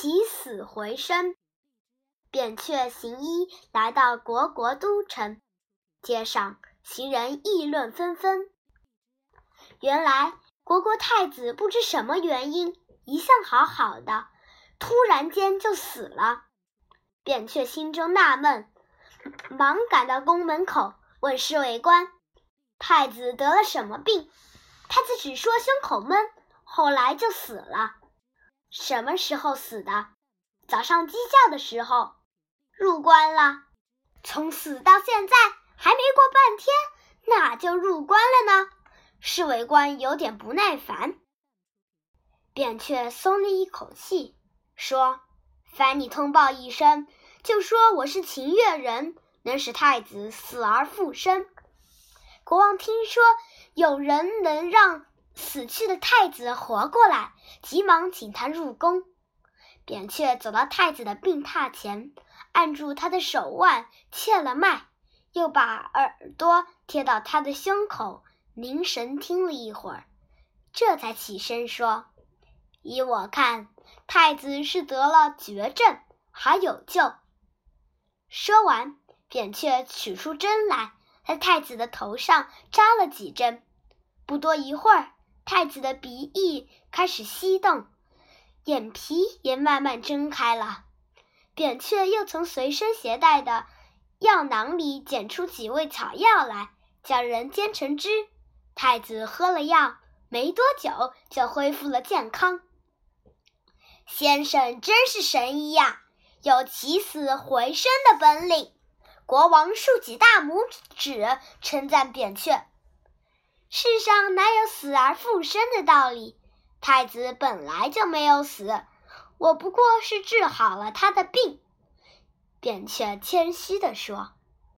起死回生。扁鹊行医来到虢国都城，街上行人议论纷纷。原来虢国太子不知什么原因，一向好好的，突然间就死了。扁鹊心中纳闷，忙赶到宫门口问侍卫官：“太子得了什么病？”太子只说胸口闷，后来就死了。什么时候死的？早上鸡叫的时候。入关了，从死到现在还没过半天，哪就入关了呢？侍卫官有点不耐烦，扁鹊松了一口气，说：“烦你通报一声，就说我是秦越人，能使太子死而复生。”国王听说有人能让死去的太子活过来，急忙请他入宫。扁鹊走到太子的病榻前。按住他的手腕，切了脉，又把耳朵贴到他的胸口，凝神听了一会儿，这才起身说：“依我看，太子是得了绝症，还有救。”说完，扁鹊取出针来，在太子的头上扎了几针。不多一会儿，太子的鼻翼开始吸动，眼皮也慢慢睁开了。扁鹊又从随身携带的药囊里捡出几味草药来，叫人煎成汁。太子喝了药，没多久就恢复了健康。先生真是神医呀，有起死回生的本领。国王竖起大拇指，称赞扁鹊。世上哪有死而复生的道理？太子本来就没有死。我不过是治好了他的病，扁鹊谦虚地说。